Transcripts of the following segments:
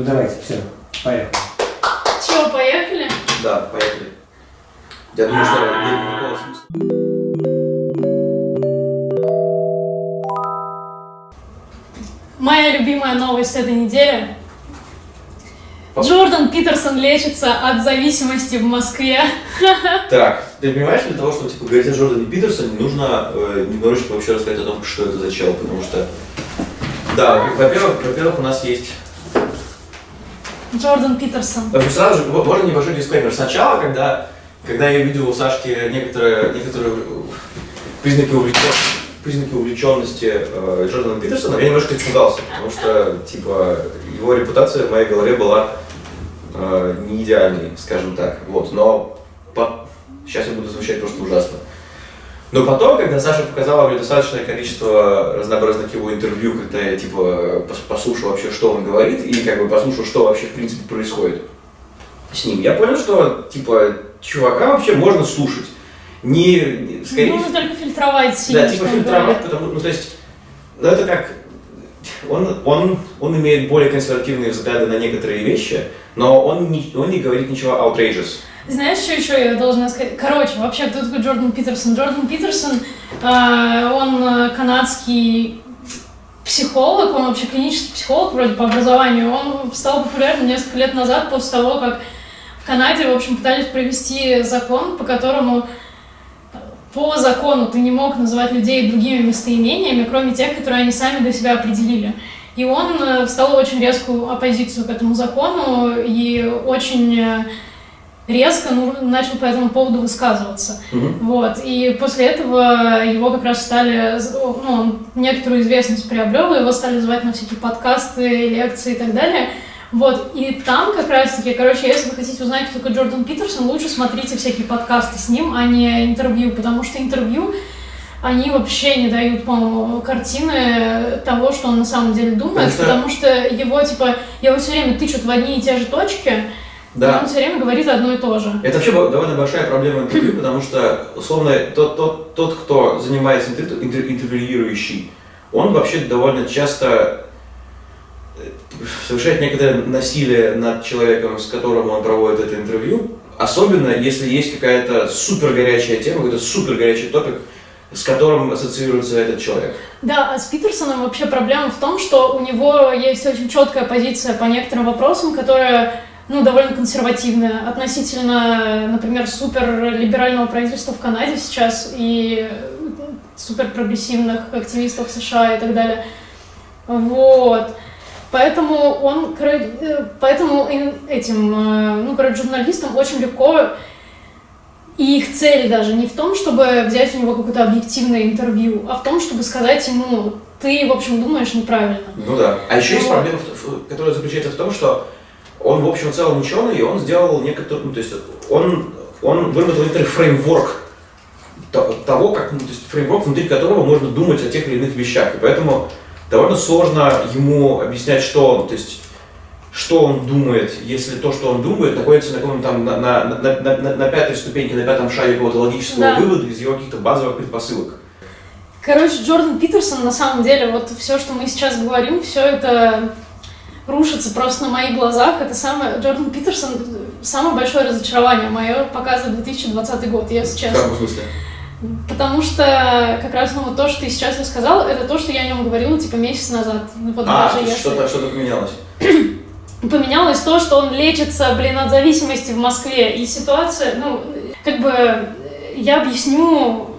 Ну давайте, все, поехали. Чего, поехали? Да, поехали. Я думаю, что никакого смысла. Моя любимая новость этой недели. Джордан Питерсон лечится от зависимости в Москве. Так, ты понимаешь, для того, чтобы типа, говорить о Джордане Питерсоне, нужно э, немножечко вообще рассказать о том, что это за чел, потому что... Да, во-первых, во-первых, у нас есть... Джордан Питерсон. Э, Сразу же, можно небольшой дисклеймер. Сначала, когда, когда я видел у Сашки некоторые, некоторые признаки увлеченности, признаки увлеченности э, Джордана Питерсона, я немножко испугался, потому что, типа, его репутация в моей голове была э, не идеальной, скажем так. Вот, но по- сейчас я буду звучать просто ужасно. Но потом, когда Саша показала мне достаточное количество разнообразных его интервью, когда я типа пос- послушал вообще, что он говорит, и как бы послушал, что вообще в принципе происходит с ним, я понял, что типа чувака вообще можно слушать. Не, скорее Нужно только фильтровать сильно, да, типа фильтровать, говорит. потому ну то есть, ну это как, он, он, он имеет более консервативные взгляды на некоторые вещи, но он не, он не говорит ничего outrageous. Знаешь, что еще я должна сказать? Короче, вообще, кто такой Джордан Питерсон? Джордан Питерсон, э, он э, канадский психолог, он вообще клинический психолог вроде по образованию. Он стал популярным несколько лет назад после того, как в Канаде, в общем, пытались провести закон, по которому по закону ты не мог называть людей другими местоимениями, кроме тех, которые они сами для себя определили. И он э, встал в очень резкую оппозицию к этому закону и очень э, резко ну, начал по этому поводу высказываться. Вот. И после этого его как раз стали, ну, он некоторую известность приобрел, его стали звать на всякие подкасты, лекции и так далее. Вот, и там как раз-таки, короче, если вы хотите узнать, кто такой Джордан Питерсон, лучше смотрите всякие подкасты с ним, а не интервью, потому что интервью, они вообще не дают, по-моему, картины того, что он на самом деле думает, Потому что- его, типа, его все время тычут в одни и те же точки, Да. он все время говорит одно и то же. Это вообще довольно большая проблема интервью, потому что, условно, тот, тот, тот кто занимается интер- интер- интервьюирующий, он вообще довольно часто э, совершает некоторое насилие над человеком, с которым он проводит это интервью, особенно если есть какая-то супер горячая тема, какой-то супер горячий топик, с которым ассоциируется этот человек. Да, а с Питерсоном вообще проблема в том, что у него есть очень четкая позиция по некоторым вопросам, которая ну, довольно консервативная относительно, например, суперлиберального правительства в Канаде сейчас и суперпрогрессивных активистов в США и так далее. Вот. Поэтому он, э, поэтому им- этим, э, ну, короче, журналистам очень легко и их цель даже не в том, чтобы взять у него какое-то объективное интервью, а в том, чтобы сказать ему, ты, в общем, думаешь неправильно. Ну да. А еще есть Вот. проблема, в- в- которая заключается в том, что он, в общем и целом, ученый, и он сделал некоторый, ну, то есть он, он выработал некоторый фреймворк то- того, как, ну, то есть фреймворк, внутри которого можно думать о тех или иных вещах. И поэтому довольно сложно ему объяснять, что он, то есть что он думает, если то, что он думает, находится на каком-то там на, на, на, на, на- на пятой ступеньке, на пятом шаге какого-то логического Да. вывода из его каких-то базовых предпосылок. Короче, Джордан Питерсон, на самом деле, вот все, что мы сейчас говорим, все это рушится просто на моих глазах. Это самое, Джордан Питерсон, самое большое разочарование мое показывает 2020 год, если В честно. каком смысле? Потому что как раз ну, вот то, что ты сейчас рассказал, это то, что я о нем говорила типа месяц назад. Ну, Вот А, даже что-то что поменялось. поменялось то, что он лечится, блин, от зависимости в Москве. И ситуация, ну, как бы, я объясню,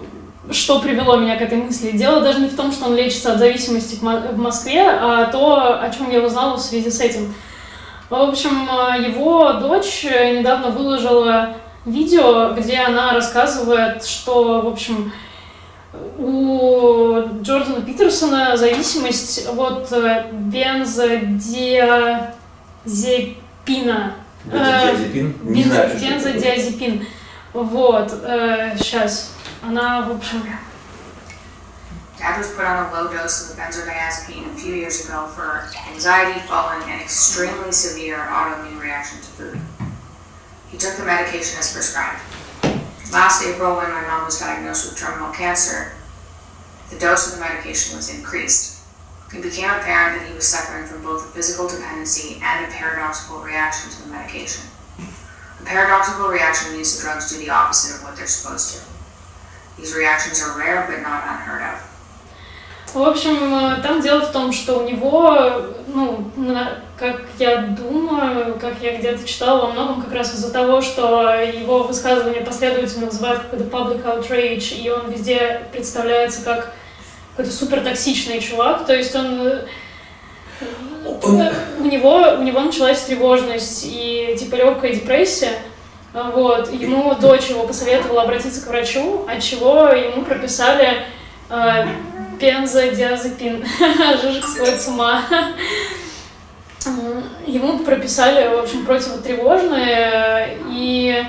что привело меня к этой мысли. Дело даже не в том, что он лечится от зависимости в Мо- в Москве, а то, о чем я узнала в связи с этим. В общем, э, его дочь э, недавно выложила видео, где она рассказывает, что, в общем, у Джордана Питерсона зависимость от э, бензодиазепина. Бензодиазепин? Не знаю. Бензодиазепин. Вот, сейчас. Она, в общем, Dad was put on a low dose of the benzodiazepine a few years ago for anxiety following an extremely severe autoimmune reaction to food. He took the medication as prescribed. Last April, when my mom was diagnosed with terminal cancer, the dose of the medication was increased it became apparent that he was suffering from both a physical dependency and a paradoxical reaction to the medication. A paradoxical reaction means the drugs do the opposite of what they're supposed to. These reactions are rare but not unheard of. В общем, э, там дело в том, что у него, ну, как я думаю, как я где-то читала, во многом как раз из-за того, что его высказывания последовательно называют какой-то public outrage, и он везде представляется как какой-то супер токсичный чувак, то есть он э, у него, у него началась тревожность и типа легкая депрессия. Вот. Ему дочь его посоветовала обратиться к врачу, от чего ему прописали э, бензодиазепин. Жижик сходит с ума. Ему прописали, в общем, противотревожные и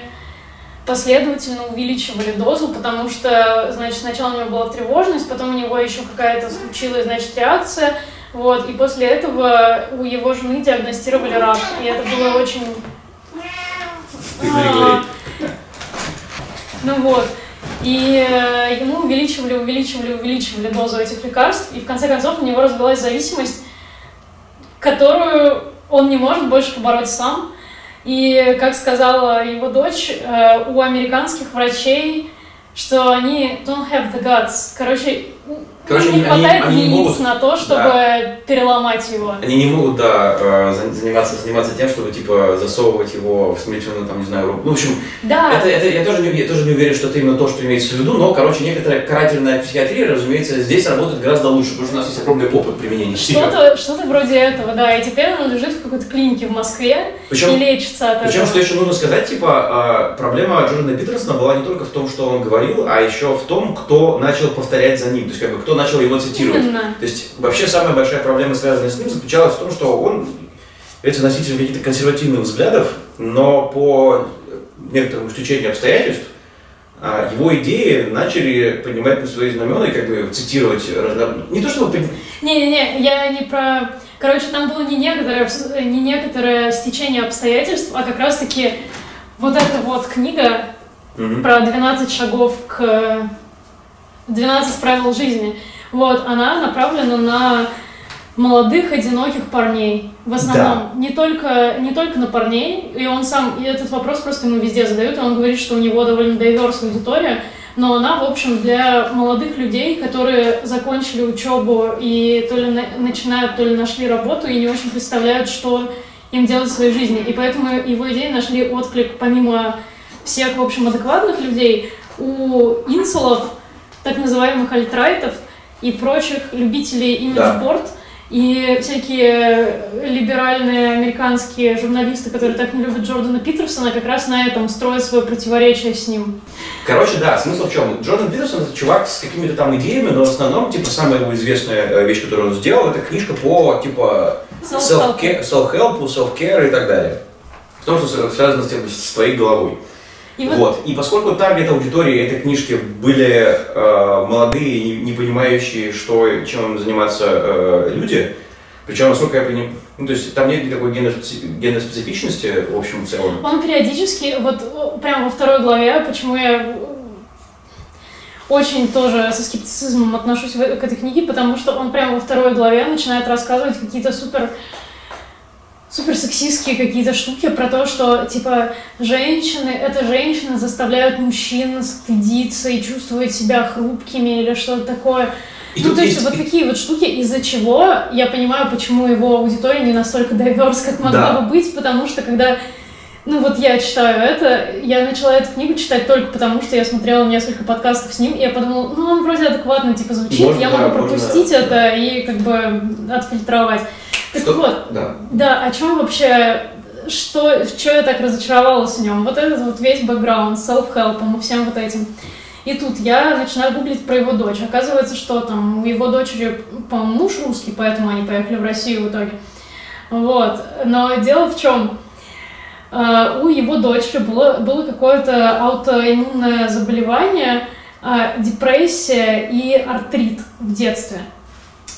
последовательно увеличивали дозу, потому что, значит, сначала у него была тревожность, потом у него еще какая-то случилась, значит, реакция, вот, и после этого у его жены диагностировали рак, и это было очень... А, ну вот, и э, ему увеличивали, увеличивали, увеличивали дозу этих лекарств, и в конце концов у него развилась зависимость, которую он не может больше побороть сам, и, как сказала его дочь, э, у американских врачей, что они don't have the guts. Короче, Короче, не хватает они, они яиц могут, на то, чтобы да, переломать его. Они не могут, да, э, заниматься, заниматься тем, чтобы, типа, засовывать его в смертельную, там, не знаю, руку. Ну, в общем, да. это, это, я, тоже не, я тоже не уверен, что это именно то, что имеется в виду, но, короче, некоторая карательная психиатрия, разумеется, здесь работает гораздо лучше, потому что у нас есть огромный опыт применения Что-то что вроде этого, да, и теперь он лежит в какой-то клинике в Москве причем, и лечится от причем, этого. что еще нужно сказать, типа, а, проблема Джордана Питерсона была не только в том, что он говорил, а еще в том, кто начал повторять за ним, то есть, как бы, кто начал его цитировать. Именно. То есть вообще самая большая проблема, связанная с ним, заключалась в том, что он эти носитель каких-то консервативных взглядов, но по некоторым исключениям обстоятельств а, его идеи начали поднимать на свои знамена и как бы цитировать не то чтобы не-не-не я не про короче там было не некоторое не некоторое стечение обстоятельств а как раз таки вот эта вот книга угу. про 12 шагов к 12 правил жизни вот, она направлена на молодых, одиноких парней. В основном. Да. Не, только, не только на парней. И он сам, и этот вопрос просто ему везде задают, и он говорит, что у него довольно diverse аудитория. Но она, в общем, для молодых людей, которые закончили учебу и то ли на, начинают, то ли нашли работу и не очень представляют, что им делать в своей жизни. И поэтому его идеи нашли отклик помимо всех, в общем, адекватных людей, у инсулов, так называемых альтрайтов, и прочих любителей имиджборд, да. и всякие либеральные американские журналисты, которые так не любят Джордана Питерсона, как раз на этом строят свое противоречие с ним. Короче, да, смысл в чем? Джордан Питерсон это чувак с какими-то там идеями, но в основном, типа, самая его известная э, вещь, которую он сделал, это книжка по, типа, self-help, self-care и так далее. В том, что связано с, с твоей головой. И вот... вот. И поскольку таргет аудитории этой книжки были э, молодые, не, не понимающие, что, чем заниматься э, люди, причем, насколько я понимаю, ну, то есть там нет никакой гендерной специфичности, в общем, в целом. Он периодически, вот прямо во второй главе, почему я очень тоже со скептицизмом отношусь к этой книге, потому что он прямо во второй главе начинает рассказывать какие-то супер супер сексистские какие-то штуки про то, что, типа, женщины, это женщины заставляют мужчин стыдиться и чувствовать себя хрупкими или что-то такое. И ну, то есть, есть вот такие вот штуки, из-за чего я понимаю, почему его аудитория не настолько diverse, как могла да. бы быть, потому что когда ну вот я читаю это, я начала эту книгу читать только потому, что я смотрела несколько подкастов с ним, и я подумала, ну он вроде адекватно типа звучит, можно, я могу да, пропустить можно, это да. и как бы отфильтровать. Так что, вот, да. да, о чем вообще, что, что я так разочаровалась в нем? Вот этот вот весь бэкграунд, self-help и всем вот этим. И тут я начинаю гуглить про его дочь. Оказывается, что там у его дочери, по-моему, муж русский, поэтому они поехали в Россию в итоге. Вот. Но дело в чем? Uh, у его дочери было, было какое-то аутоиммунное заболевание, uh, депрессия и артрит в детстве.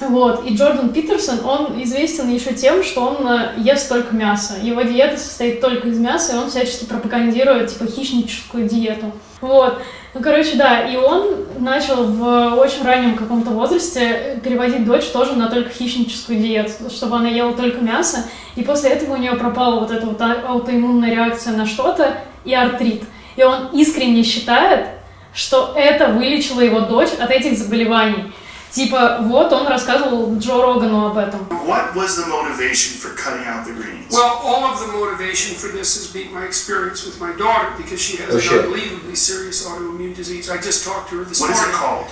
Вот. И Джордан Питерсон, он известен еще тем, что он э, ест только мясо. Его диета состоит только из мяса, и он всячески пропагандирует, типа, хищническую диету. Вот. Ну, короче, да, и он начал в очень раннем каком-то возрасте переводить дочь тоже на только хищническую диету, чтобы она ела только мясо, и после этого у нее пропала вот эта вот а- аутоиммунная реакция на что-то и артрит. И он искренне считает, что это вылечило его дочь от этих заболеваний. Типа, вот он рассказывал Джо Рогану об этом. What was the motivation for cutting out the greens? Well, all of the motivation for this has been my experience with my daughter because she has Oh, an shit. unbelievably serious autoimmune disease. I just talked to her this what is morning. it called?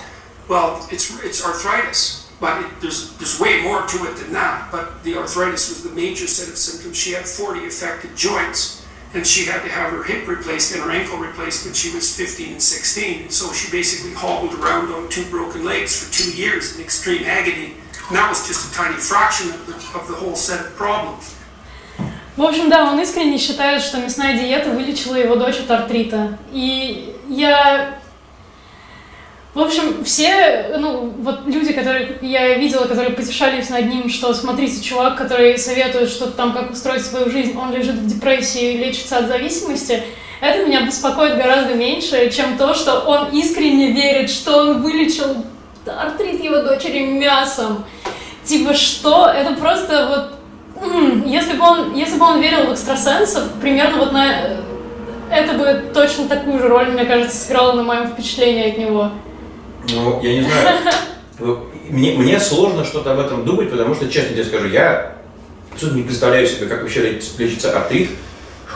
Well, it's it's arthritis, but it, there's there's way more to it than that. But the arthritis was the major set of symptoms. She had 40 affected joints, and she had to have her hip replaced and her ankle replaced when she was 15 and 16. And so she basically hobbled around on two broken legs for two years in extreme agony. And that was just a tiny fraction of the, of the whole set of problems. В общем, да, он искренне считает, что мясная диета вылечила его дочь от артрита. И я... В общем, все, ну, вот люди, которых я видела, которые потешались над ним, что смотрите, чувак, который советует что-то там, как устроить свою жизнь, он лежит в депрессии и лечится от зависимости, это меня беспокоит гораздо меньше, чем то, что он искренне верит, что он вылечил артрит его дочери мясом. Типа, что? Это просто вот Если бы он, если бы он верил в экстрасенсов, примерно вот на э, это бы точно такую же роль, мне кажется, сыграло на моем впечатлении от него. Ну, я не знаю. Мне, мне сложно что-то об этом думать, потому что, честно тебе скажу, я абсолютно не представляю себе, как вообще леч- лечится артрит,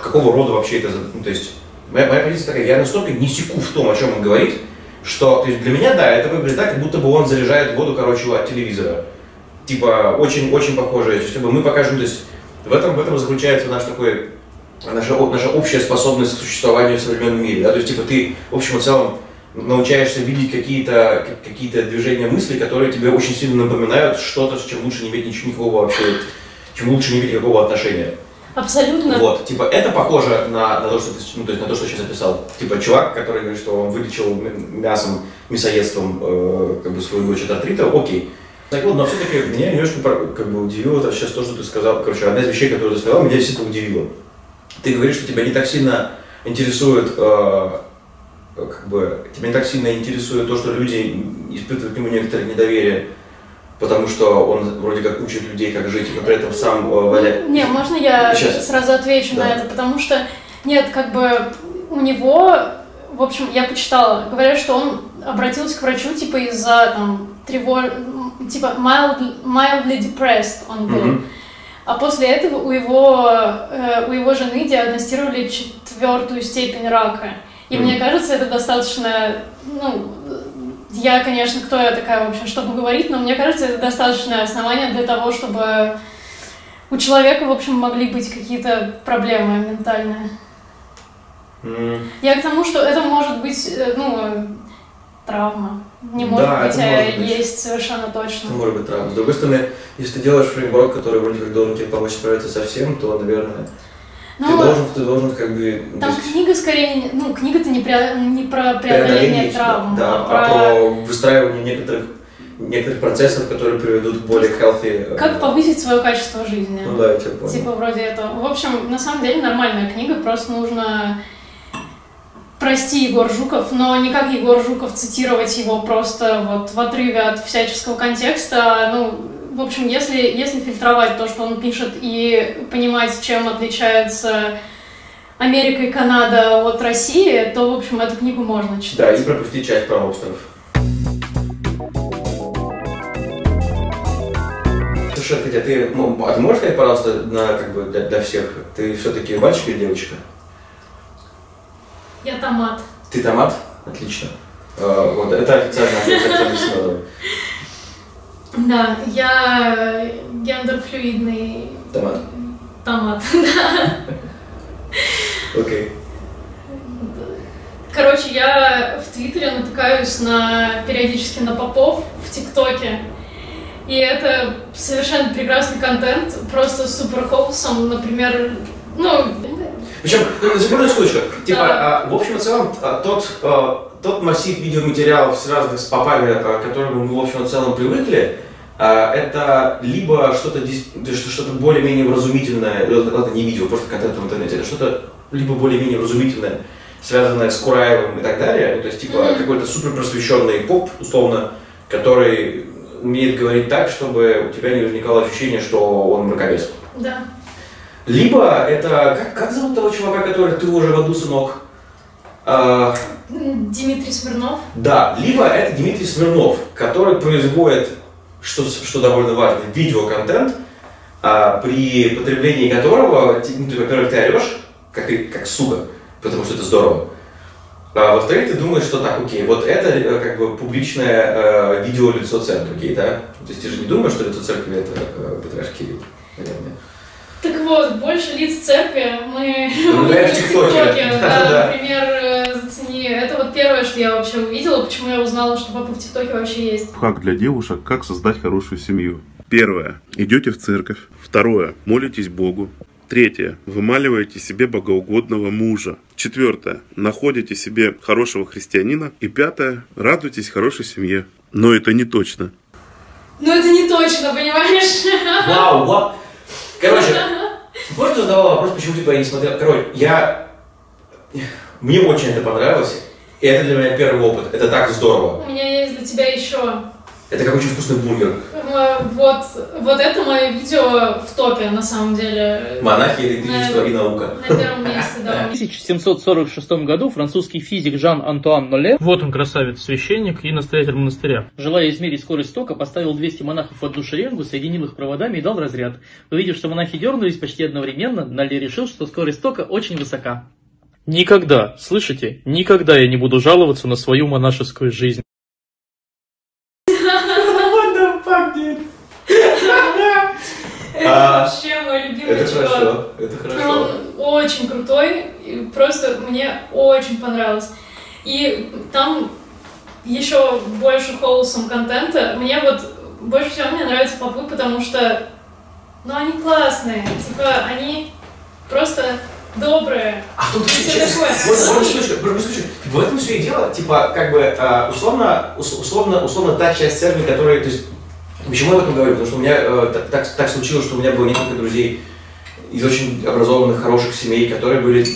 какого рода вообще это, ну, то есть, моя, моя позиция такая, я настолько не секу в том, о чем он говорит, что, то есть, для меня, да, это выглядит так, как будто бы он заряжает воду, короче, от телевизора. Типа, очень-очень похоже, то бы мы покажем, то есть, в этом, в этом заключается наш такой, наша, наша общая способность к существованию в современном мире, да, то есть, типа, ты, в общем и целом, научаешься видеть какие-то какие движения мысли, которые тебе очень сильно напоминают что-то, с чем лучше не иметь ничего никакого вообще, чем лучше не иметь никакого отношения. Абсолютно. Вот, типа, это похоже на, на то, что ты, ну, то есть на то, что сейчас описал. Типа, чувак, который говорит, что он вылечил мясом, мясоедством, э, как бы, свою дочь от артрита, окей. Так вот, но все-таки меня немножко как бы удивило это сейчас то, что ты сказал. Короче, одна из вещей, которую ты сказал, меня действительно удивило. Ты говоришь, что тебя не так сильно интересует, э, как бы, тебя не так сильно интересует то, что люди испытывают к нему некоторое недоверие, потому что он вроде как учит людей, как жить, но при этом сам э, валя- Не, можно я Сейчас. сразу отвечу Да. на это, потому что нет, как бы у него, в общем, я почитала, говорят, что он обратился к врачу типа из-за там тревог, типа mild, mildly depressed он был. Мгм. А после этого у его, э, у его жены диагностировали четвертую степень рака. И мне кажется, это достаточно, ну, я, конечно, кто я такая вообще, чтобы говорить, но мне кажется, это достаточное основание для того, чтобы у человека, в общем, могли быть какие-то проблемы ментальные. Я к тому, что это может быть, э, ну, травма. Не может Да, быть, а может быть. есть совершенно точно. Это может быть травма. С другой стороны, если ты делаешь фреймворк, который вроде как должен тебе помочь справиться со всем, то, наверное, ты Ну, должен, ты должен как бы... Там есть книга скорее, ну, книга-то не, пре- не про преодоление травм, да, а а про про выстраивание некоторых, некоторых процессов, которые приведут к более healthy... э, как повысить свое качество жизни. Ну да, я тебя понял. Типа вроде этого. В общем, на самом деле нормальная книга, просто нужно прости Егор Жуков, но не как Егор Жуков цитировать его просто вот в отрыве от всяческого контекста. Ну, в общем, если, если фильтровать то, что он пишет, и понимать, чем отличается Америка и Канада от России, то, в общем, эту книгу можно Да, читать. и пропустить часть про остров. Слушай, Катя, ты, ну, а ты можешь сказать, пожалуйста, на, как бы, для, для всех, ты все-таки мальчик или девочка? Я томат. Ты томат? Отлично. Э, вот, это официально, официально. Да, я гендерфлюидный Томат. томат. Окей. Короче, я в Твиттере натыкаюсь на периодически на попов в ТикТоке. И это совершенно прекрасный контент, просто супер холсом, например, ну, Причем, секунду, секундочку. Типа, Да. а, в общем и целом, а, тот, а, тот массив видеоматериалов, с попами, а, к которым мы, в общем и целом, привыкли, это либо что-то что-то более-менее вразумительное, э, ладно, не видео, просто контент в интернете, это что-то либо более-менее вразумительное, связанное с Кураевым и так далее, ну, то есть, типа, какой-то супер просвещенный поп, условно, который умеет говорить так, чтобы у тебя не возникало ощущение, что он мракобес. Да. Либо это, как, как зовут того чувака, который «Ты уже в аду, сынок»? А, Дмитрий Смирнов. да, либо это Дмитрий Смирнов, который производит, что, что довольно важно, видеоконтент, а, при потреблении которого, ну, ты, во-первых, ты орешь, как, как сука, потому что это здорово. А во-вторых, ты думаешь, что так, окей, вот это э, как бы публичное э, видео лицо церкви, окей, да? То есть ты же не думаешь, что лицо церкви это э, Петраш Кирилл, наверное. Так вот, больше лиц церкви мы Ну, увидели в ТикТоке. Да, например, э, зацени. Это вот первое, что я вообще увидела, почему я узнала, что папа в ТикТоке вообще есть. Хак для девушек, как создать хорошую семью. Первое. Идете в церковь. Второе. Молитесь Богу. Третье. Вымаливаете себе богоугодного мужа. Четвертое. Находите себе хорошего христианина. И пятое. Радуйтесь хорошей семье. Но это не точно. Но это не точно, понимаешь? Вау, вау. Короче, может, ты задавал вопрос, почему типа я не смотрел. Короче, я... Мне очень это понравилось. И это для меня первый опыт. Это так здорово. У меня есть для тебя еще. Это как очень вкусный бургер. Э, Вот, вот это мое видео в топе, на самом деле. Монахи, электричество и наука. На первом месте, да. В 1746 году французский физик Жан-Антуан Ноле, Вот он, красавец, священник и настоятель монастыря. желая измерить скорость тока, поставил 200 монахов в одну шеренгу, соединил их проводами и дал разряд. Увидев, что монахи дернулись почти одновременно, Ноле решил, что скорость тока очень высока. Никогда, слышите, никогда я не буду жаловаться на свою монашескую жизнь. Это А, вообще мой любимый Это чувак. хорошо, это хорошо. Он очень крутой, и просто мне очень понравилось. И там еще больше холосом контента. Мне вот больше всего мне нравятся попы, потому что, ну, они классные. Типа, они просто добрые. А тут сейчас, такое. можно секундочку. в этом все и дело, типа, как бы, а, условно, ус- условно, условно, та часть церкви, которая, то есть, почему я об этом говорю, потому что у меня э, так, так, так случилось, что у меня было несколько друзей из очень образованных, хороших семей, которые были,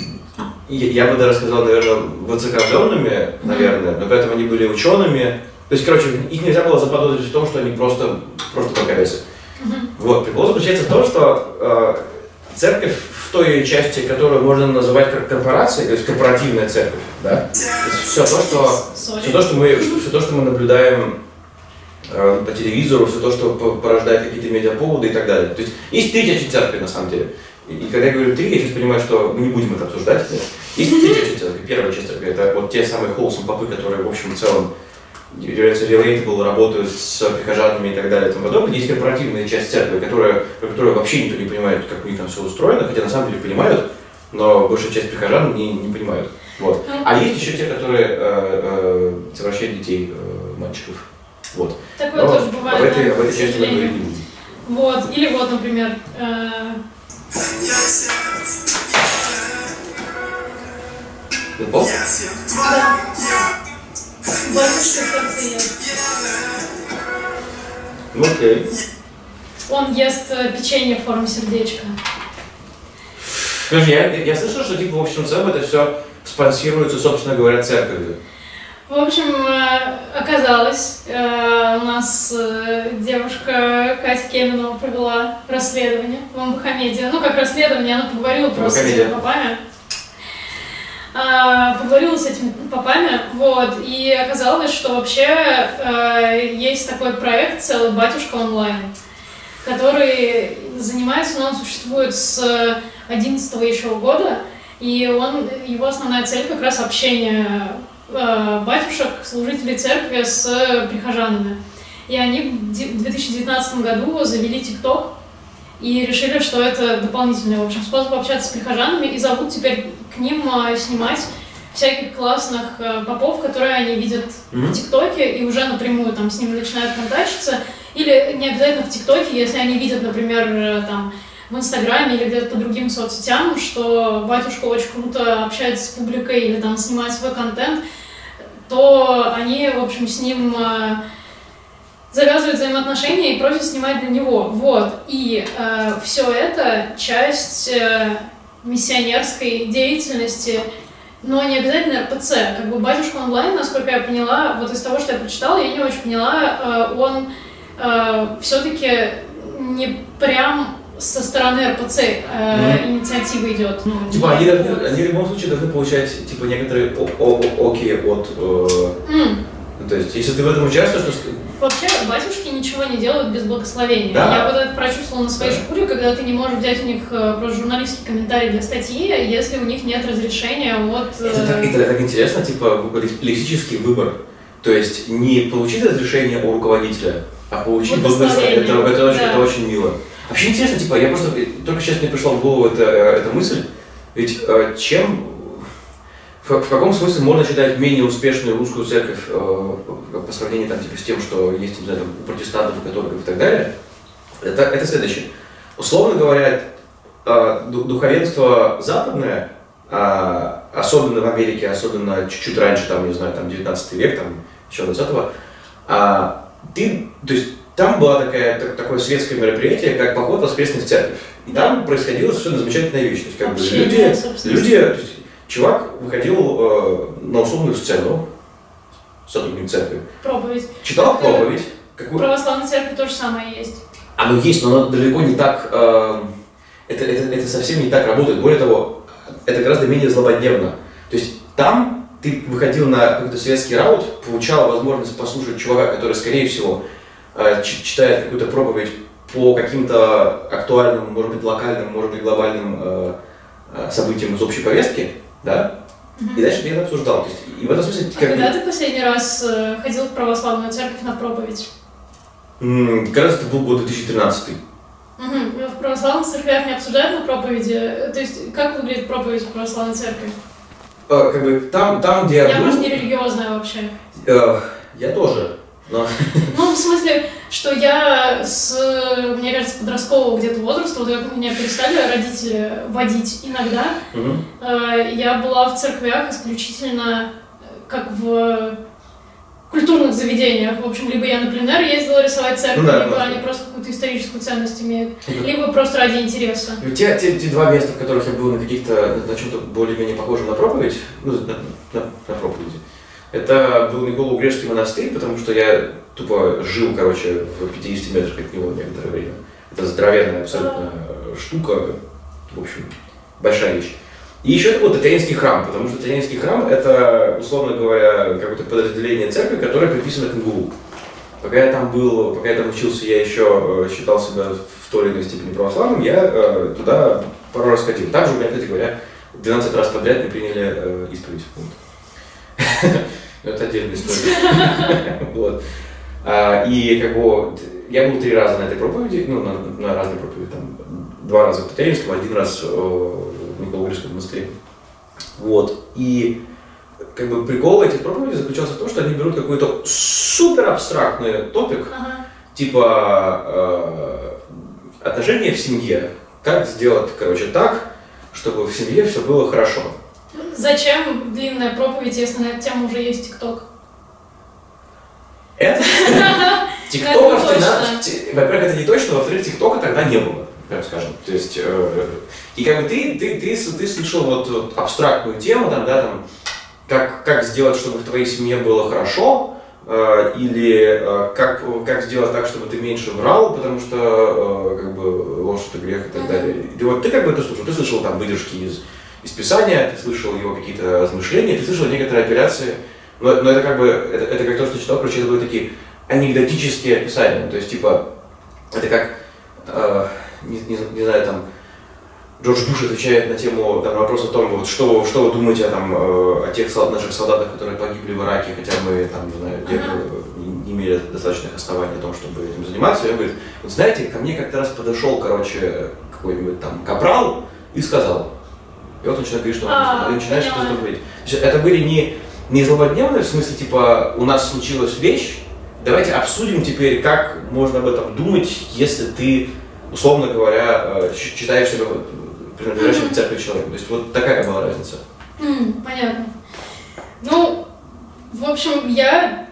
я, бы даже сказал, наверное, высокообразованными, наверное, но при этом они были учеными, то есть, короче, их нельзя было заподозрить в том, что они просто, просто проколесы. Вот, прикол заключается в том, что э, церковь в той части, которую можно называть кор- корпорацией, то есть корпоративная церковь, да, все то, что, все то, что мы, все то, что мы наблюдаем э, по телевизору, все то, что по- порождает какие-то медиаповоды и так далее. То есть есть третья часть церкви на самом деле. И, и когда я говорю три, я сейчас понимаю, что мы не будем это обсуждать. Нет. Есть третья часть церкви, первая часть церкви, это вот те самые холсом попы, которые, в общем и целом, являются relatable, работают с прихожанами и так далее и тому подобное. Есть корпоративная часть церкви, которая, про которую вообще никто не понимает, как у них там все устроено, хотя на самом деле понимают, но большая часть прихожан не, не понимают. Вот. А есть еще те, которые э, э, совращают детей, э, мальчиков. Вот. Такое Но тоже бывает. об этой, да, об этой части мы будем. Вот, или вот, например, э, Ты поп? батюшка сердце Ну окей. Он ест э, печенье в форме сердечка. Скажи, я, я слышал, что типа в общем целом это все спонсируется, собственно говоря, церковью. В общем, э, оказалось, э, у нас э, девушка Катя Кеменова провела расследование в Мухаммеде. Ну, как расследование, она поговорила просто с этими попами. А, Поговорила с этими попами, вот, и оказалось, что вообще есть такой проект целый «Батюшка онлайн», который занимается, но он существует с 11 еще года, и он, его основная цель как раз общение батюшек, служителей церкви с прихожанами. И они в де- 2019 году завели ТикТок и решили, что это дополнительный, в общем, способ общаться с прихожанами, и зовут теперь к ним э, снимать всяких классных э, попов, которые они видят Мгм. в ТикТоке и уже напрямую там с ними начинают контачиться. Или не обязательно в ТикТоке, если они видят, например, э, там в Инстаграме или где-то по другим соцсетям, что батюшка очень круто общается с публикой или там снимает свой контент, то они, в общем, с ним э, завязывают взаимоотношения и просят снимать для него. Вот. И все это часть э, миссионерской деятельности но не обязательно РПЦ. Как бы батюшка онлайн, насколько я поняла, вот из того, что я прочитала, я не очень поняла, э, он все-таки не прям со стороны РПЦ э, инициатива идет. Ну, Типа они, должны- они в любом случае должны получать типа некоторые оки от. э, ну, то есть, если ты в этом участвуешь, то Вообще, батюшки ничего не делают без благословения. Да. Я вот это прочувствовала на своей Да. шкуре, когда ты не можешь взять у них э, просто журналистский комментарий для статьи, если у них нет разрешения от... э, это, так, это так интересно, типа лексический выбор. То есть не получить разрешение у руководителя, а получить Благословение. благословение. Это, это, очень, Да. это очень мило. Вообще интересно, типа, я просто только сейчас мне пришла в голову эта, эта мысль, ведь э, чем в, в каком смысле можно считать менее успешную русскую церковь э, по сравнению там, типа, с тем, что есть не знаю, там, у протестантов, у католиков и так далее, это, это следующее. Условно говоря, э, ду- духовенство западное, а, особенно в Америке, особенно чуть-чуть раньше, там, не знаю, там 19 век, там, еще 20-го, а, ты, то есть там было такая, так- такое светское мероприятие, как поход воскресный в церковь. И там происходила совершенно замечательная вещь. То есть, как бы, Общение, люди, собственно. люди, то есть, чувак выходил э, на условную сцену, сотрудник церкви, проповедь. читал Как, э, проповедь, какую, православной церкви то же самое есть. оно есть, но оно далеко не так, э, это, это, это совсем не так работает. Более того, это гораздо менее злободневно. То есть там ты выходил на какой-то светский раут, получал возможность послушать чувака, который, скорее всего, читает какую-то проповедь по каким-то актуальным, может быть, локальным, может быть, глобальным э, э, событиям из общей повестки, да, и дальше ты это обсуждал. То есть, и в этом смысле, А как когда ты последний раз э, ходил в православную церковь на проповедь? раз это был год 2013. Мгм. В православных церквях не обсуждают на проповеди. То есть, как выглядит проповедь в православной церкви? Э, как бы там, там, где я, Я был, просто не религиозная вообще. э, я тоже. Но Ну, в смысле, что я с, мне кажется, подросткового где-то возраста, вот как меня перестали родители водить иногда, э, я была в церквях исключительно э, как в культурных заведениях. В общем, либо я на пленэр ездила рисовать церковь, Ну да, либо да. они просто какую-то историческую ценность имеют, Мгм. либо просто ради интереса. те, те, те два места, в которых я был на каких-то, на, на чем-то более-менее похожем на проповедь, ну, на, на, на проповеди, это был Николу-Грешский монастырь, потому что я тупо жил, короче, в 50 метрах от него некоторое время. Это здоровенная абсолютно штука, в общем, большая вещь. И еще это был Татьянинский храм, потому что Татьянинский храм это, условно говоря, какое-то подразделение церкви, которое приписано к МГУ. Пока я там был, пока я там учился, я еще э, считал себя в той или иной степени православным, я э, туда пару раз ходил. Также у меня, кстати говоря, 12 раз подряд не приняли э, исповедь. Вот. Но Это отдельная история. Вот. А, И как бы я был три раза на этой проповеди, ну, на, на разные проповеди, там, два раза в Татаринском, один раз э, в Николаевском монастыре. Вот. И как бы прикол этих проповедей заключался в том, что они берут какой-то супер абстрактный топик, Ага. типа э, отношения в семье. Как сделать, короче, так, чтобы в семье все было хорошо. Зачем длинная проповедь, если на эту тему уже есть ТикТок? Это ТикТока, Это в 13 точно. ти- во-первых, это не точно, во-вторых, ТикТока тогда не было, прям скажем. То есть, э, и как бы ты, ты, ты, ты слышал вот, абстрактную тему, там, да, там, как, как сделать, чтобы в твоей семье было хорошо, э, или э, как, как сделать так, чтобы ты меньше врал, потому что как бы ложь это грех и так далее. И вот ты как бы это слушал, ты слышал там выдержки из, из Писания, ты слышал его какие-то размышления, ты слышал некоторые операции, но, но это как бы, это, это как то, что читал, короче, это были такие анекдотические описания, то есть типа, это как, э, не, не, не знаю, там, Джордж Буш отвечает на тему, там, вопрос о том, вот, что, что вы думаете там, э, о тех солд- наших солдатах, которые погибли в Ираке, хотя мы там, не знаю, где- Ага. не, не имели достаточных оснований о том, чтобы этим заниматься. И он говорит, вот знаете, ко мне как-то раз подошел, короче, какой-нибудь там капрал и сказал. И вот он начинает говорить, что он А, и начинает что-то говорить. То есть это были не, не злободневные, в смысле, типа, у нас случилась вещь, давайте обсудим теперь, как можно об этом думать, если ты, условно говоря, э, считаешь себя принадлежащим к церкви человеком. То есть вот такая была разница. М, понятно. Ну, в общем, я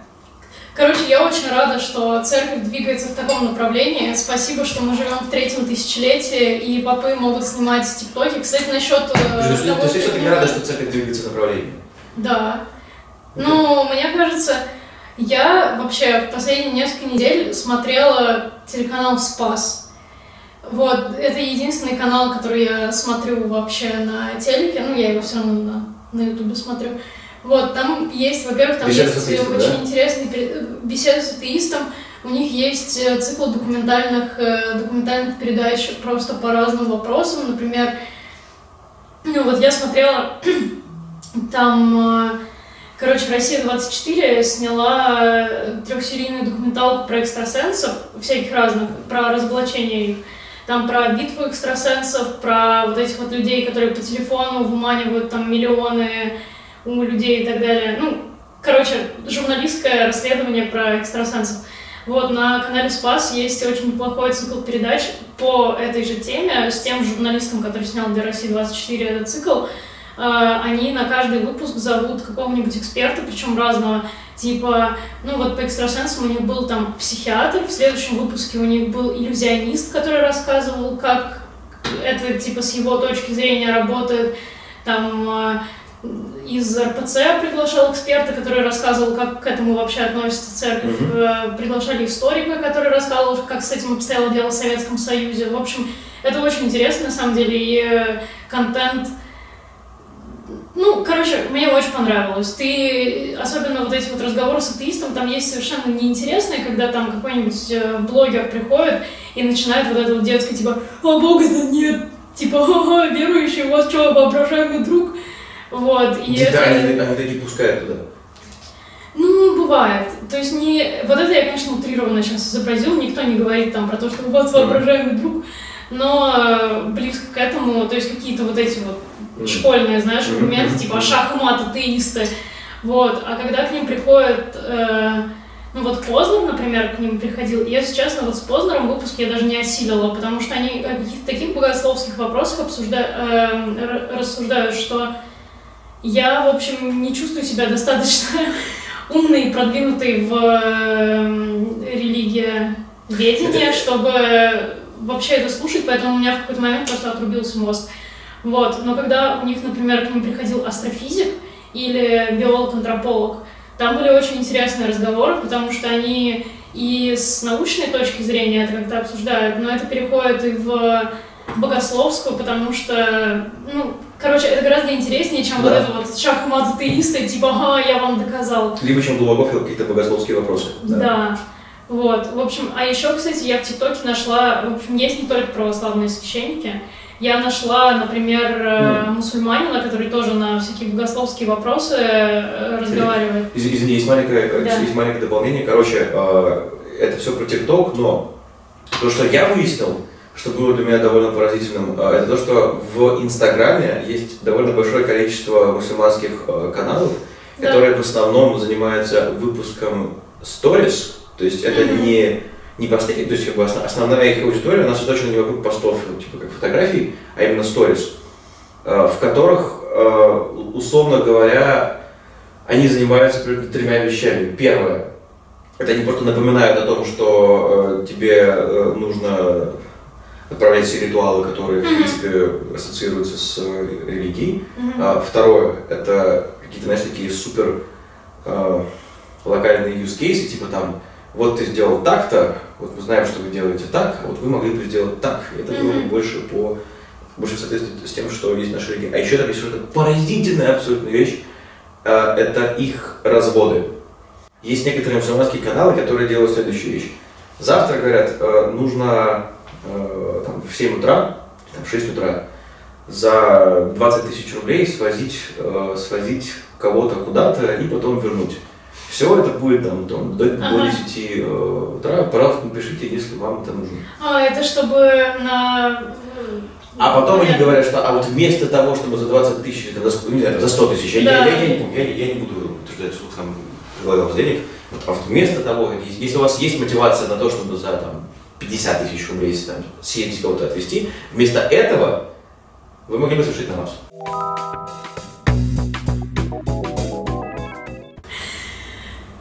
Короче, я очень рада, что церковь двигается в таком направлении. Спасибо, что мы живем в третьем тысячелетии, и попы могут снимать тиктоки. Кстати, насчет э, То есть, того, то есть, я что- все-таки рада, что церковь двигается в направлении. Да. Ну, мне кажется, я вообще в последние несколько недель смотрела телеканал «Спас». Вот, это единственный канал, который я смотрю вообще на телеке. Ну, я его все равно на, на ютубе смотрю. Вот, там есть, во-первых, там Беседа есть атеистом, очень да? интересный пере- беседа с атеистом. У них есть э, цикл документальных, э, документальных передач просто по разным вопросам. Например, ну вот я смотрела, там, э, короче, Россия-24 сняла э, трехсерийную документалку про экстрасенсов, всяких разных, про разоблачение их. Там про битву экстрасенсов, про вот этих вот людей, которые по телефону выманивают там миллионы у людей и так далее. Ну, короче, журналистское расследование про экстрасенсов. Вот, на канале Спас есть очень неплохой цикл передач по этой же теме с тем журналистом, который снял для России 24 этот цикл. Э, Они на каждый выпуск зовут какого-нибудь эксперта, причем разного. Типа, ну вот по экстрасенсам у них был там психиатр, в следующем выпуске у них был иллюзионист, который рассказывал, как это типа с его точки зрения работает. Там э, из РПЦ приглашал эксперта, который рассказывал, как к этому вообще относится церковь. Э, Приглашали историка, который рассказывал, как с этим обстояло дело в Советском Союзе. В общем, это очень интересно, на самом деле, и э, контент... Ну, короче, мне очень понравилось. Ты, особенно вот эти вот разговоры с атеистом, там есть совершенно неинтересные, когда там какой-нибудь э, блогер приходит и начинает вот это вот детское, типа, а Бога нет, типа, ха-ха, верующий, у вас что, воображаемый друг? Вот, и это- Детали они, они такие пускают туда. ну, бывает. То есть не... Вот это я, конечно, утрированно сейчас изобразил. Никто не говорит там про то, что у вас воображаемый друг. Но э, близко к этому, то есть какие-то вот эти вот Мгм. школьные, знаешь, аргументы, типа шах и мат, атеисты. Вот. А когда к ним приходят... э, ну вот Познер, например, к ним приходил. И, если честно, вот с Познером выпуск я даже не осилила, потому что они о каких-то таких богословских вопросах обсужда... э, рассуждают, что я, в общем, не чувствую себя достаточно умной и продвинутой в эм, религиоведении, чтобы вообще это слушать, поэтому у меня в какой-то момент просто отрубился мозг. Вот. Но когда у них, например, к ним приходил астрофизик или биолог-антрополог, там были очень интересные разговоры, потому что они и с научной точки зрения это как-то обсуждают, но это переходит и в богословскую, потому что, ну, короче, это гораздо интереснее, чем вот Да. это вот шахмат атеиста, типа, ага, я вам доказал. Либо чем глубоко какие-то богословские вопросы. Да. Вот, в общем, а еще, кстати, я в ТикТоке нашла, в общем, есть не только православные священники, я нашла, например, э, мусульманина, который тоже на всякие богословские вопросы э, разговаривает. Из- Извини, есть маленькое, э, Да. есть маленькое дополнение. Короче, это все про ТикТок, но то, что я выяснил, что было для меня довольно поразительным, э, это то, что в Инстаграме есть довольно большое количество мусульманских э, каналов, Да. которые в основном занимаются выпуском сторис. То есть это не, не посты, то есть как бы основ- основная их аудитория, у нас точно не вокруг постов, типа как фотографий, а именно сторис, э, в которых, условно говоря, они занимаются тремя вещами. Первое, это они просто напоминают о том, что э, тебе э, нужно отправлять все ритуалы, которые, в принципе, ассоциируются с э, религией. А, второе, это какие-то, знаешь, такие супер э, локальные use cases, типа там, вот ты сделал так-то, вот мы знаем, что вы делаете так, а вот вы могли бы сделать так. Это было бы больше по больше в соответствии с тем, что есть в нашей религии. А еще там есть поразительная абсолютная вещь, э, это их разводы. Есть некоторые мусульманские каналы, которые делают следующую вещь. Завтра, говорят, э, нужно э, там, в 7 утра, там, в 6 утра за 20 тысяч рублей свозить, э, свозить кого-то куда-то и потом вернуть. Все это будет там, там до, до Ага. 10 э, утра. Пожалуйста, напишите, если вам это нужно. А, это чтобы на... А потом они понятно. говорят, что а вот вместо того, чтобы за 20 тысяч, за, ск- не знаю, за 100 тысяч, я, Да. я, я, не помню, я, я не буду утверждать, сколько там предлагалось денег, а вот вместо того, если у вас есть мотивация на то, чтобы за там, 50 тысяч рублей если, там, съездить кого-то отвезти, вместо этого вы могли бы совершить намаз.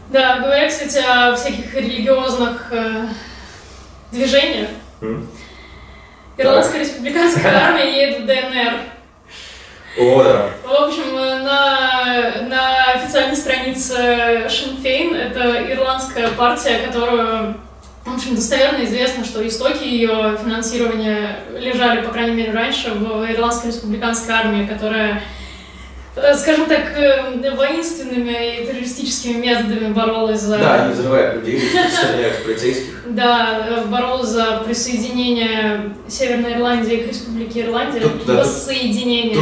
Да, говоря, кстати, о всяких религиозных э, движениях, М? Ирландская республиканская армия едет в ДНР. О, да. В общем, э, на, на официальной странице Шинфейн, это ирландская партия, которую, в общем, достоверно известно, что истоки ее финансирования лежали, по крайней мере, раньше в Ирландской республиканской армии, которая, э, скажем так, э, воинственными и террористическими методами боролась за... Да, они взрывают людей, стреляют в полицейских. Да, э, боролась за присоединение Северной Ирландии к Республике Ирландия. Тут, да, тут- Воссоединение.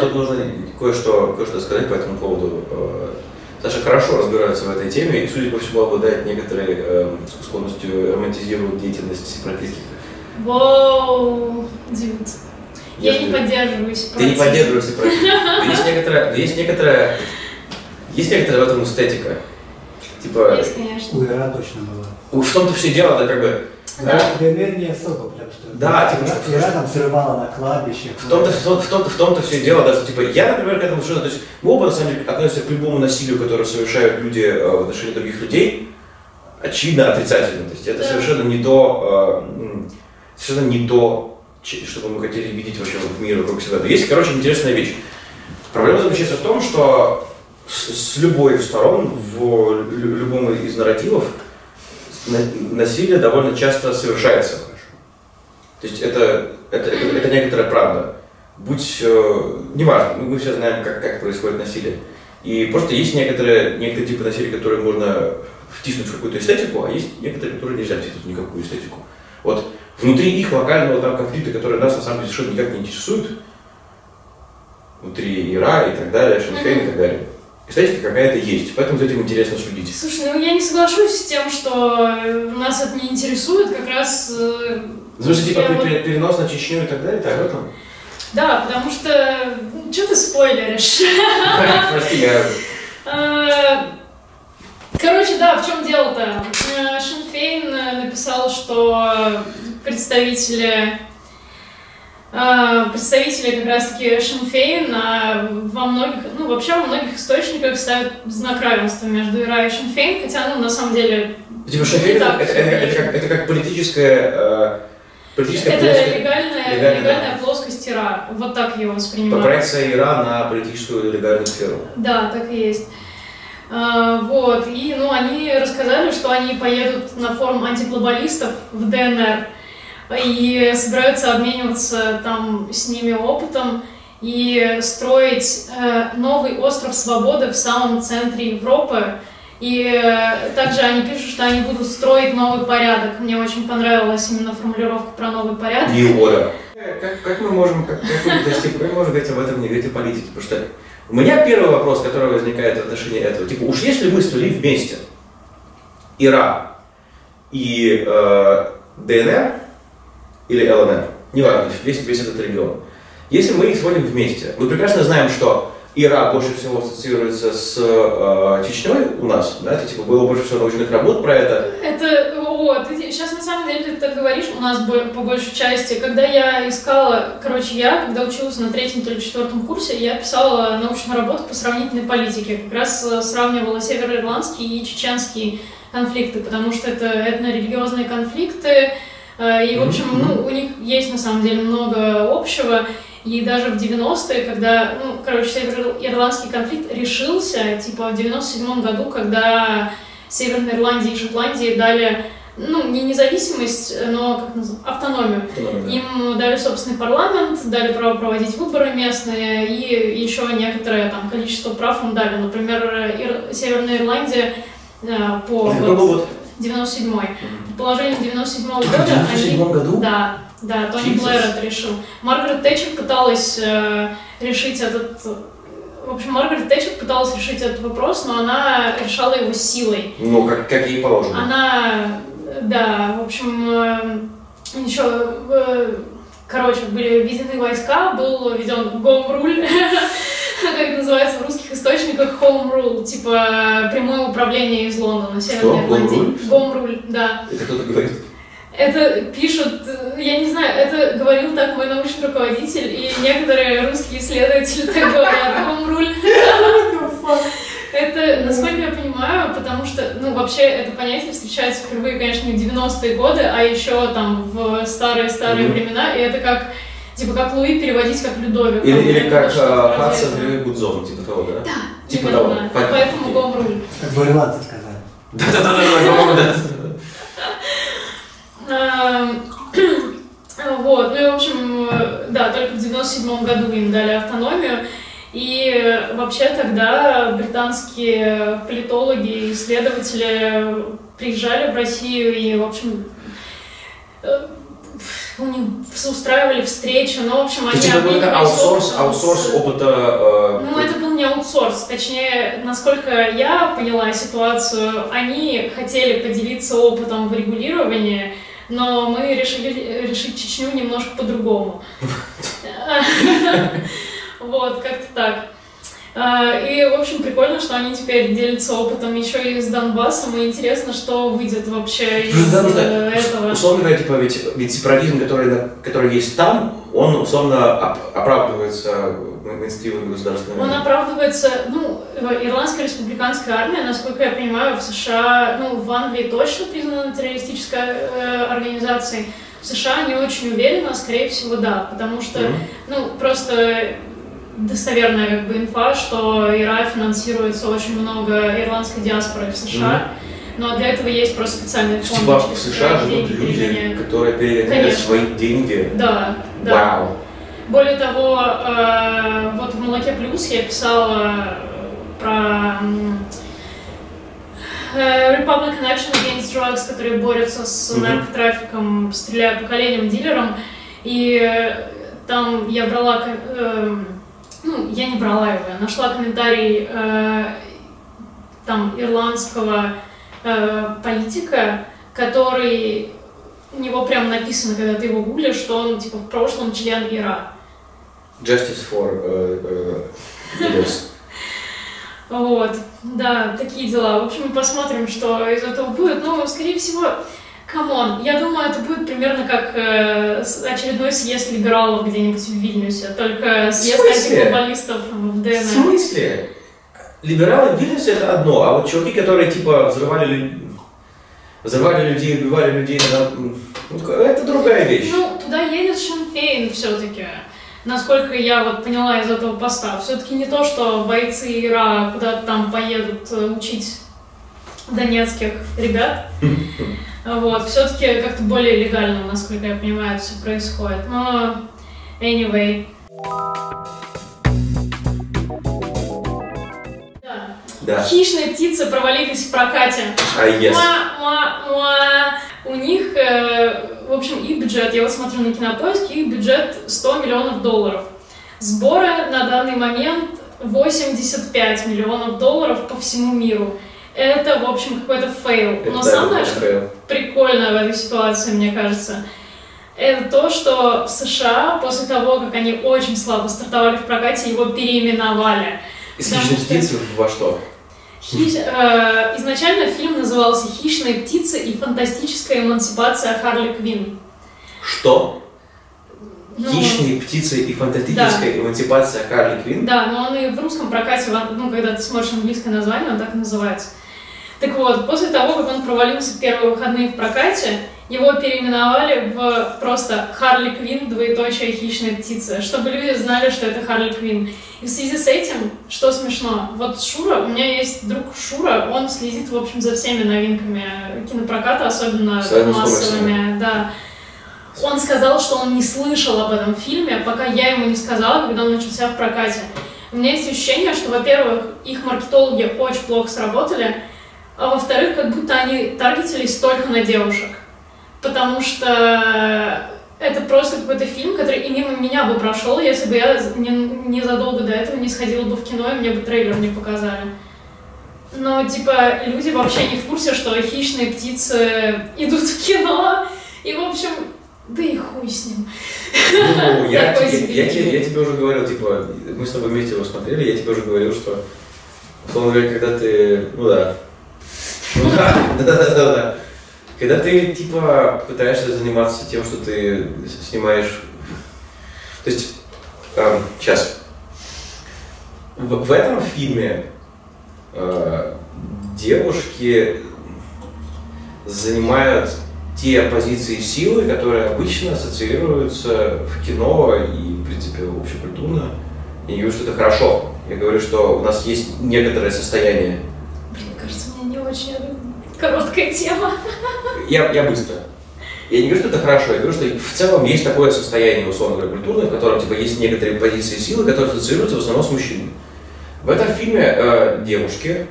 Тут нужно, кое-что, кое-что сказать по этому поводу. Саша хорошо разбирается в этой теме и, судя по всему, обладает некоторой э, склонностью романтизировать деятельность сепаратистских. Воу, дюд. Я Если- не поддерживаю Ты не поддерживаешь сепаратизм. Есть некоторая, есть некоторая, есть некоторая в этом эстетика. Типа, Есть, конечно. У Ира точно было. в том-то все дело, да, как бы, Да. ДНР не особо, потому что Да, типа, что- Ира там взрывала на кладбищах. В том-то, в том- в том-то, в том-то все дело, даже типа я, например, к этому совершенно, то есть мы оба на самом деле относимся к любому насилию, которое совершают люди э, в отношении других людей, очевидно отрицательно. То есть это Да. совершенно не то, э, совершенно не то, что мы хотели видеть вообще в мире вокруг себя. Но есть, короче, интересная вещь. Проблема заключается в том, что с, с любой из сторон в лю- любом из нарративов на- насилие довольно часто совершается. То есть это, это, это, это некоторая правда. Будь, э, неважно, мы, мы все знаем, как, как происходит насилие. И просто есть некоторые, некоторые типы насилия, которые можно втиснуть в какую-то эстетику, а есть некоторые, которые нельзя втиснуть в никакую эстетику. Вот внутри их локального там конфликта, который нас на самом деле совершенно никак не интересует, внутри Ира и так далее, Шенфейн и так далее, эстетика какая-то есть, поэтому за этим интересно следить. Слушай, ну я не соглашусь с тем, что э, нас это не интересует, как раз... э, В смысле, типа вот- пере- перенос на Чечню и так далее, так в этом? Да, потому что... Что ты спойлеришь? Прости, я... Э, Короче, да, в чем дело-то? Э, Шинфейн э, написал, что представители э, представители как раз-таки Шинфейн а во многих, ну вообще во многих источниках ставят знак равенства между ИРА и Шинфейн, хотя, ну, на самом деле, Типа Шинфейн это, это, это, как, это как политическая, э, политическая это плоскость. легальная, легальная, легальная плоскость Ира, вот так ее воспринимают. Проекция Ира на политическую легальную сферу. Да, так и есть. А, вот, и, ну, они рассказали, что они поедут на форум антиглобалистов в ДНР и собираются обмениваться там с ними опытом и строить э, новый остров свободы в самом центре Европы. И э, также они пишут, что они будут строить новый порядок. Мне очень понравилась именно формулировка про новый порядок. New Order. Как, как мы можем, как, как мы достиг, как мы можем говорить об этом, не говорить о политике? Потому что у меня первый вопрос, который возникает в отношении этого, типа, уж если мы свели вместе Ира и э, ДНР или ЛНР, неважно, весь, весь этот регион, если мы их сводим вместе, мы прекрасно знаем, что Ира больше всего ассоциируется с э, Чечней у нас, да, это типа было больше всего научных работ про это, Это, вот, сейчас на самом деле ты так говоришь, у нас по большей части, когда я искала, короче, я, когда училась на третьем или четвертом курсе, я писала научную работу по сравнительной политике, как раз э, сравнивала североирландские и чеченские конфликты, потому что это этно-религиозные конфликты, и, в общем, ну, у них есть на самом деле много общего, и даже в 90-е, когда, ну, короче, североирландский конфликт решился, типа, в 97 году, когда Северной Ирландии и Шотландии дали, ну, не независимость, но как называется, автономию. Им дали собственный парламент, дали право проводить выборы местные, и еще некоторое там количество прав им дали. Например, Ир- Северная Ирландия э, по какой вот? 97-й. По положению 97 года В 97 они... году? Да, да, Тони Jesus. Блэр это решил. Маргарет Тэтчер пыталась э, решить этот... В общем, Маргарет Тэтчер пыталась решить этот вопрос, но она решала его силой. Ну, как, как ей положено. Она, да, в общем, еще, э, короче, были введены войска, был введен гом-руль, как это называется в русских источниках, home rule, типа прямое управление из Лондона, Северной? Ирландии. Home Гом-руль, да. Это кто-то говорит. Это пишут, э, я не знаю, это говорил так мой научный руководитель, и некоторые русские исследователи так говорят, гом-руль. Это, насколько я понимаю, потому что, ну, вообще, это понятие встречается впервые, конечно, не в 90-е годы, а еще там в старые-старые Мгм. времена, и это как, типа, как Луи переводить как Людовик. Или, или как Хадсон или Гудзон, типа того, да? Да, Типа того. Понятно. Поэтому Гом-руль. Как бы ирландцы сказали. Да-да-да, да. Эм, Вот, ну и, в общем, да, только в 97 году им дали автономию. И вообще тогда британские политологи, исследователи приезжали в Россию и, в общем, э, у них устраивали встречи, ну, в общем, То они есть это был аутсорс, аутсорс с- опыта... э, ну, это был не аутсорс, точнее, насколько я поняла ситуацию, они хотели поделиться опытом в регулировании, но мы решили решить Чечню немножко по-другому. Вот, как-то так. А, И, в общем, прикольно, что они теперь делятся опытом еще и с Донбассом, и интересно, что выйдет вообще из Потому что, э, этого. Условно говоря, типа, ведь, ведь сепаратизм, который, который есть там, он условно оп- оправдывается мейнстримовыми государственными. Он оправдывается, ну, э, Ирландская республиканская армия, насколько я понимаю, в США, ну, в Англии точно признана террористической э, организацией. В США не очень уверена, скорее всего, да, потому что, Мгм. ну, просто достоверная как бы инфа, что ИРА финансируется очень много ирландской диаспоры в США, но для этого есть просто специальные фонды. Типа в США которые живут деньги люди, перегоняют. которые Конечно. свои деньги. Да, да. Вау. Более того, э, вот в «Молоке плюс» я писала э, про э, Republican Action Against Drugs, которые борются с наркотрафиком, стреляя по коленям дилерам. И э, там я брала, э, ну, я не брала его, я нашла комментарий э, там ирландского э, политика, который у него прям написано, когда ты его гуглишь, что он типа в прошлом член ИРА. Justice for leaders. Вот, да, такие дела. В общем, посмотрим, что из этого будет. Ну, скорее всего, come on, я думаю, это будет примерно как э, очередной съезд либералов где-нибудь в Вильнюсе, только съезд антиглобалистов в В ДНР. смысле? Либералы в Вильнюсе это одно, а вот чуваки, которые типа взрывали, взрывали людей, убивали людей, ну, это другая вещь. Ну, туда едет Шинфейн все-таки. Насколько я вот поняла из этого поста. Все-таки не то, что бойцы ИРА куда-то там поедут э, учить донецких ребят. Вот, все-таки как-то более легально, насколько я понимаю, все происходит. Но, anyway. Да. Да. Хищные птицы провалились в прокате. А yes. Муа, муа, муа. У них, э, в общем, их бюджет, я вот смотрю на кинопоиск, их бюджет 100 миллионов долларов. Сборы на данный момент 85 миллионов долларов по всему миру. Это, в общем, какой-то fail. Но Это самое, да, что fail. прикольно в этой ситуации, мне кажется, это то, что в США после того, как они очень слабо стартовали в прокате, его переименовали. Из хищных что- птиц во что? Хищ- э, изначально фильм назывался «Хищные птицы и фантастическая эмансипация Харли Квинн». Что? Ну, Хищные птицы и фантастическая эмансипация Харли Квинн? Да, но он и в русском прокате, ну, когда ты смотришь английское название, он так и называется. Так вот, после того, как он провалился в первые выходные в прокате, его переименовали в просто Харли Квинн, двоеточие хищные птицы, чтобы люди знали, что это Харли Квинн. И в связи с этим, что смешно, вот Шура, у меня есть друг Шура, он следит, в общем, за всеми новинками кинопроката, особенно массовыми, да. Он сказал, что он не слышал об этом фильме, пока я ему не сказала, когда он начался в прокате. У меня есть ощущение, что, во-первых, их маркетологи очень плохо сработали, а во-вторых, как будто они таргетились только на девушек. Потому что это просто какой-то фильм, который и мимо меня бы прошел, если бы я не, незадолго до этого не сходила бы в кино, и мне бы трейлер не показали. Но, типа, люди вообще не в курсе, что хищные птицы идут в кино, и, в общем, да и хуй с ним. Ну, я, тебе, я, тебе, я тебе уже говорил, типа, мы с тобой вместе его смотрели, я тебе уже говорил, что, условно говоря, когда ты, ну да, ну да, да, да, да, да, когда ты, типа, пытаешься заниматься тем, что ты снимаешь, то есть, сейчас, в, в этом фильме э, девушки занимают те позиции силы, которые обычно ассоциируются в кино и, в принципе, общекультурно. Я не говорю, что это хорошо. Я говорю, что у нас есть некоторое состояние. Блин, кажется, у меня не очень короткая тема. Я, я быстро. Я не говорю, что это хорошо, я говорю, что в целом есть такое состояние, условно говоря, культурное, в котором типа, есть некоторые позиции силы, которые ассоциируются в основном с мужчинами. В этом фильме э, девушки,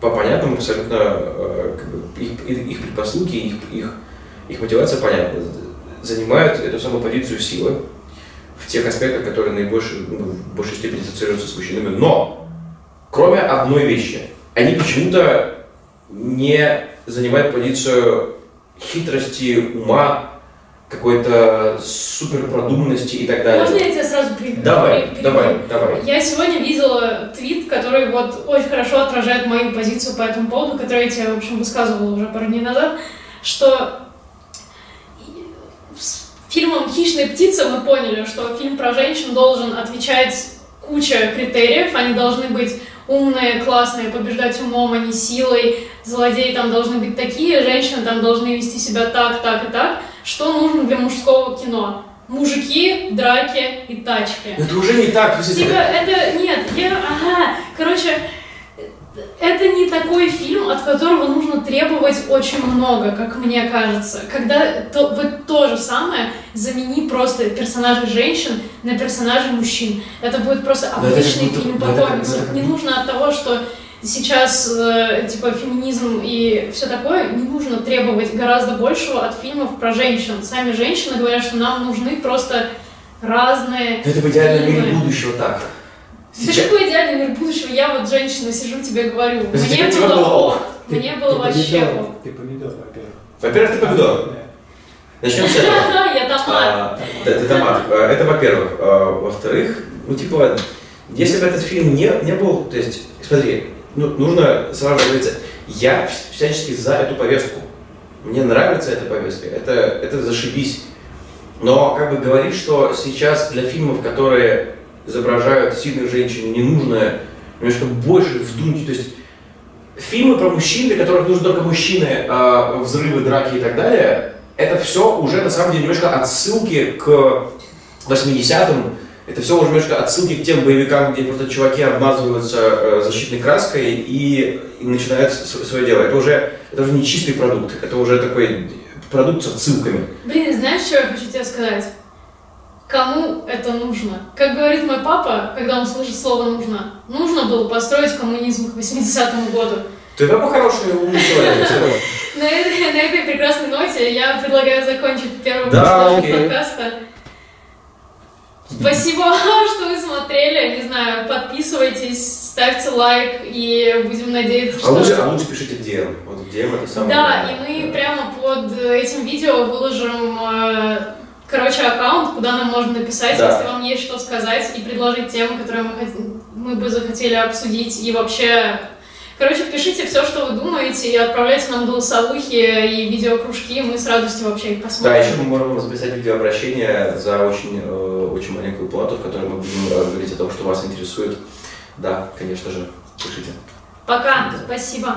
по понятным абсолютно, э, их, их предпосылки, их, их, их мотивация понятна, занимают эту самую позицию силы в тех аспектах, которые наибольшей, ну, в большей степени ассоциируются с мужчинами. Но, кроме одной вещи, они почему-то не занимают позицию хитрости, ума, какой-то суперпродуманности и так далее. Можно я тебя сразу перебью? Давай, Перебью? давай, давай. Я сегодня видела твит, который вот очень хорошо отражает мою позицию по этому поводу, который я тебе, в общем, высказывала уже пару дней назад, что с фильмом «Хищная птица» мы поняли, что фильм про женщин должен отвечать куча критериев, они должны быть умные, классные, побеждать умом, а не силой, злодеи там должны быть такие, женщины там должны вести себя так, так и так. Что нужно для мужского кино? Мужики, драки и тачки. Это уже не так. Типа, это, нет, я, ага, короче, это не такой фильм, от которого нужно требовать очень много, как мне кажется. Когда то, вот то же самое, замени просто персонажей женщин на персонажей мужчин. Это будет просто обычный фильм по это Не нужно от того, что сейчас, э, типа, феминизм и все такое, не нужно требовать гораздо большего от фильмов про женщин. Сами женщины говорят, что нам нужны просто разные Это в идеальном мире будущего так. Да какой идеальный мир будущего? Я вот женщина сижу, тебе говорю. Мне тебе было было ок. ок. Мне было вообще помидор, ок. Ты помидор, во-первых. Во-первых, ты помидор. Начнем с этого. Я томат. А, да, ты томат. А, Это во-первых. А, Во-вторых, ну типа, если бы этот фильм не, не был, то есть, смотри, ну, нужно сразу говориться, я всячески за эту повестку. Мне нравится эта повестка, это, это зашибись. Но как бы говорить, что сейчас для фильмов, которые изображают сильных женщин, не нужно немножко больше вдунуть, то есть фильмы про мужчин, для которых нужны только мужчины, а, взрывы, драки и так далее, это все уже на самом деле немножко отсылки к 80-м, это все уже немножко отсылки к тем боевикам, где просто чуваки обмазываются э, защитной краской и, и начинают свое дело. Это уже, это уже не чистый продукт, это уже такой продукт с отсылками. Блин, знаешь, что я хочу тебе сказать? Кому это нужно? Как говорит мой папа, когда он слышит слово «нужно», нужно было построить коммунизм к 80-му году. Ты прямо хороший умный человек. На этой, на этой прекрасной ноте я предлагаю закончить первый Да, подкаста. Спасибо, что вы смотрели. Не знаю, подписывайтесь, ставьте лайк, и будем надеяться, А что... лучше, а лучше пишите в DM. Вот в DM это самое Да, главное. и мы прямо под этим видео выложим, э, короче, аккаунт, куда нам можно написать, Да. если вам есть что сказать, и предложить темы, которые мы, хот- мы бы захотели обсудить. И вообще, короче, пишите все, что вы думаете, и отправляйте нам голосовухи и видеокружки, мы с радостью вообще их Да, посмотрим. еще мы можем записать видеообращение за очень, э, очень маленькую плату, в которой мы будем говорить о том, что вас интересует. Да, конечно же, пишите. Пока, спасибо.